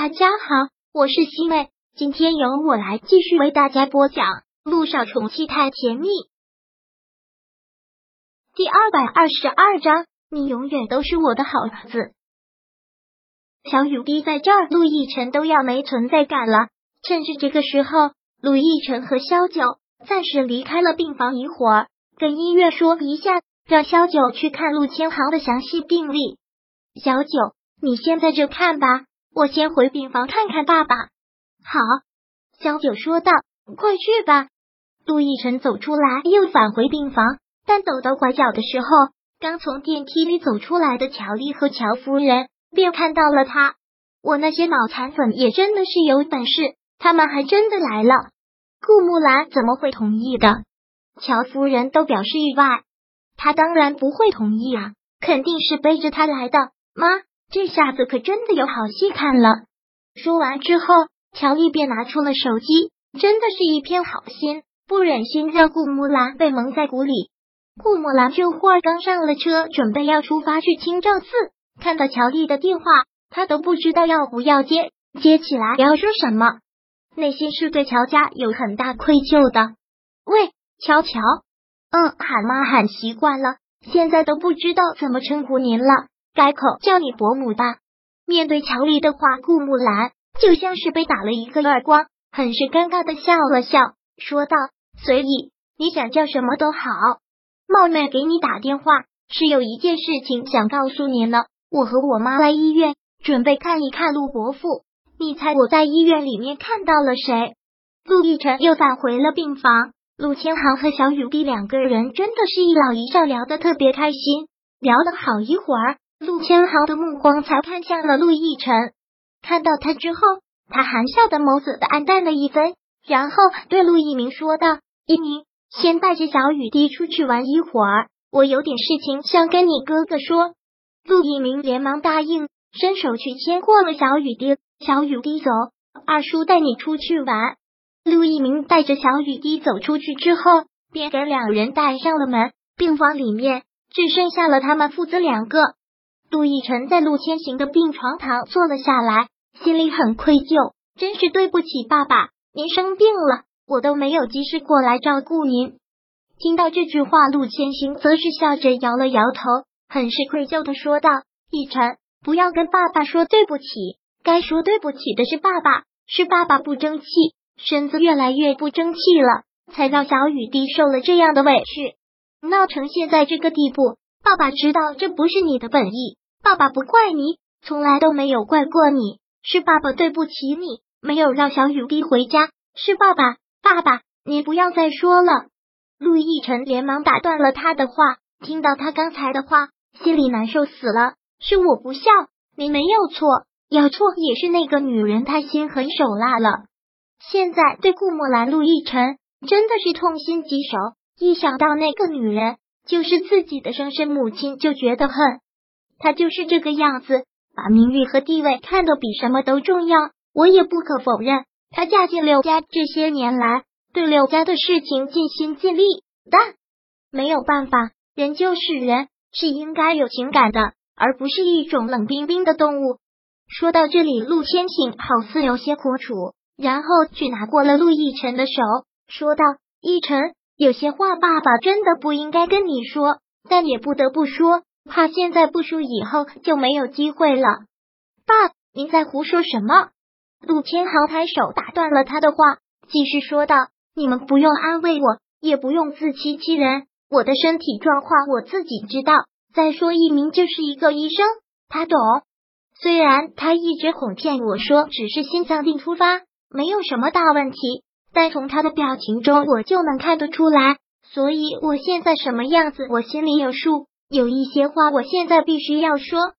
大家好，我是西妹，今天由我来继续为大家播讲《路上宠妻太甜蜜》第二百二十二章。你永远都是我的好儿子。小雨滴在这儿，陆亦辰都要没存在感了。趁着这个时候，陆亦辰和萧九暂时离开了病房一会儿，跟医院说一下，让萧九去看陆千行的详细病历。小九，你现在就看吧。我先回病房看看爸爸。好，小九说道。快去吧。陆亦辰走出来，又返回病房。但走到拐角的时候，刚从电梯里走出来的乔丽和乔夫人便看到了他。我那些脑残粉也真的是有本事，他们还真的来了。顾木兰怎么会同意的？乔夫人都表示意外。他当然不会同意啊，肯定是背着他来的。妈。这下子可真的有好戏看了。说完之后，乔丽便拿出了手机，真的是一片好心，不忍心让顾木兰被蒙在鼓里。顾木兰这会儿刚上了车，准备要出发去清照寺，看到乔丽的电话，她都不知道要不要接，接起来要说什么，内心是对乔家有很大愧疚的。喂，乔乔，嗯，喊妈喊习惯了，现在都不知道怎么称呼您了。改口叫你伯母吧。面对乔丽的话，顾木兰就像是被打了一个耳光，很是尴尬的笑了笑，说道：“随意，你想叫什么都好。冒昧给你打电话，是有一件事情想告诉你呢。我和我妈来医院，准备看一看陆伯父。你猜我在医院里面看到了谁？”陆亦辰又返回了病房。陆千行和小雨滴两个人真的是一老一少，聊得特别开心，聊了好一会儿。陆千豪的目光才看向了陆亦辰，看到他之后，他含笑的眸子的暗淡了一分，然后对陆一鸣说道：“一鸣，先带着小雨滴出去玩一会儿，我有点事情想跟你哥哥说。”陆一鸣连忙答应，伸手去牵过了小雨滴。小雨滴走，二叔带你出去玩。陆一鸣带着小雨滴走出去之后，便给两人带上了门。病房里面只剩下了他们父子两个。陆亦辰在陆千行的病床旁坐了下来，心里很愧疚，真是对不起爸爸，您生病了，我都没有及时过来照顾您。听到这句话，陆千行则是笑着摇了摇头，很是愧疚的说道：“亦辰，不要跟爸爸说对不起，该说对不起的是爸爸，是爸爸不争气，身子越来越不争气了，才让小雨滴受了这样的委屈，闹成现在这个地步。爸爸知道这不是你的本意。”爸爸不怪你，从来都没有怪过你，是爸爸对不起你，没有让小雨滴回家，是爸爸，爸爸，你不要再说了。陆亦辰连忙打断了他的话，听到他刚才的话，心里难受死了。是我不孝，你没有错，要错也是那个女人太心狠手辣了。现在对顾墨兰、陆亦辰真的是痛心疾首，一想到那个女人就是自己的生身母亲，就觉得恨。他就是这个样子，把名誉和地位看得比什么都重要。我也不可否认，她嫁进柳家这些年来，对柳家的事情尽心尽力。但没有办法，人就是人，是应该有情感的，而不是一种冷冰冰的动物。说到这里，陆千行好似有些苦楚，然后去拿过了陆亦辰的手，说道：“亦辰，有些话爸爸真的不应该跟你说，但也不得不说。”怕现在不输，以后就没有机会了。爸，您在胡说什么？陆千豪抬手打断了他的话，继续说道：“你们不用安慰我，也不用自欺欺人。我的身体状况我自己知道。再说，一鸣就是一个医生，他懂。虽然他一直哄骗我说只是心脏病突发，没有什么大问题，但从他的表情中我就能看得出来。所以我现在什么样子，我心里有数。”有一些话，我现在必须要说。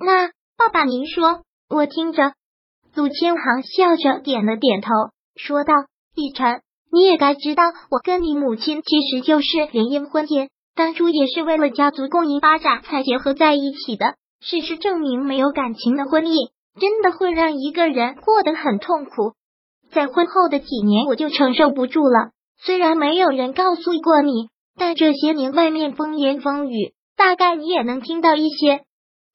那爸爸，您说，我听着。陆千行笑着点了点头，说道：“逸晨，你也该知道，我跟你母亲其实就是联姻婚姻，当初也是为了家族共赢发展才结合在一起的。事实证明，没有感情的婚姻真的会让一个人过得很痛苦。在婚后的几年，我就承受不住了。虽然没有人告诉过你。”但这些年外面风言风语，大概你也能听到一些。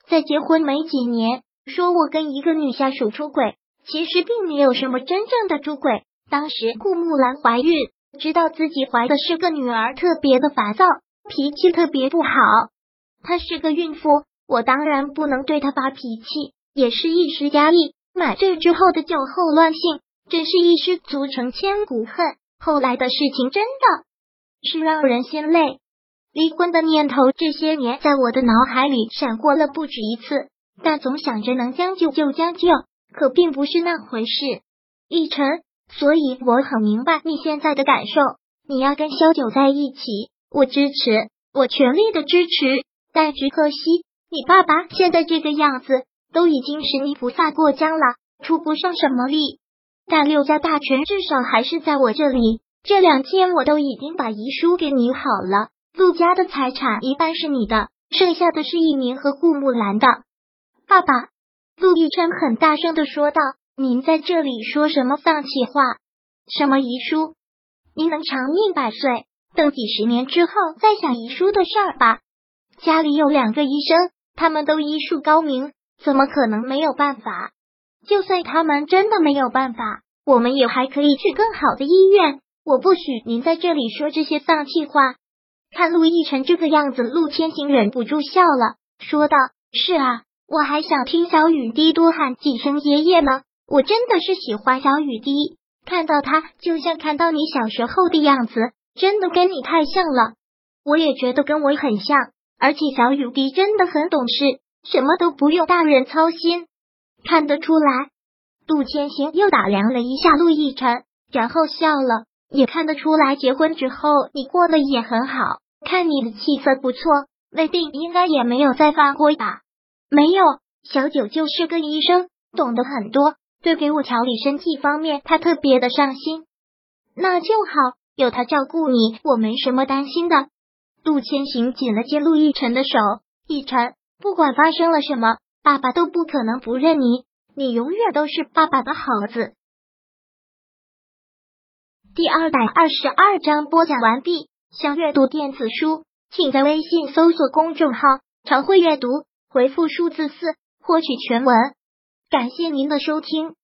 在结婚没几年，说我跟一个女下属出轨，其实并没有什么真正的出轨。当时顾木兰怀孕，知道自己怀的是个女儿，特别的烦躁，脾气特别不好。她是个孕妇，我当然不能对她发脾气，也是一时压抑。买醉之后的酒后乱性，真是一失足成千古恨。后来的事情真的是让人心累。离婚的念头这些年在我的脑海里闪过了不止一次，但总想着能将就就将就，可并不是那回事。逸晨，所以我很明白你现在的感受。你要跟萧九在一起，我支持，我全力的支持。但只可惜，你爸爸现在这个样子，都已经是泥菩萨过江了，出不上什么力。但六家大权至少还是在我这里，这两天我都已经把遗书给你好了。陆家的财产一半是你的，剩下的是一鸣和顾木兰的。爸爸，陆亦琛很大声的说道：“您在这里说什么丧气话？什么遗书？您能长命百岁，等几十年之后再想遗书的事儿吧。家里有两个医生，他们都医术高明，怎么可能没有办法？就算他们真的没有办法，我们也还可以去更好的医院。我不许您在这里说这些丧气话。”看陆亦辰这个样子，陆千行忍不住笑了，说道：“是啊，我还想听小雨滴多喊几声爷爷呢。我真的是喜欢小雨滴，看到他就像看到你小时候的样子，真的跟你太像了。我也觉得跟我很像，而且小雨滴真的很懂事，什么都不用大人操心，看得出来。”陆千行又打量了一下陆亦辰，然后笑了，也看得出来，结婚之后你过得也很好。看你的气色不错，胃病应该也没有再发过吧？没有，小九就是个医生，懂得很多，对给我调理身体方面，他特别的上心。那就好，有他照顾你，我没什么担心的。陆千行紧了紧陆亦辰的手，亦辰，不管发生了什么，爸爸都不可能不认你，你永远都是爸爸的好子。第二百二十二章播讲完毕。想阅读电子书，请在微信搜索公众号“常会阅读”，回复数字四获取全文。感谢您的收听。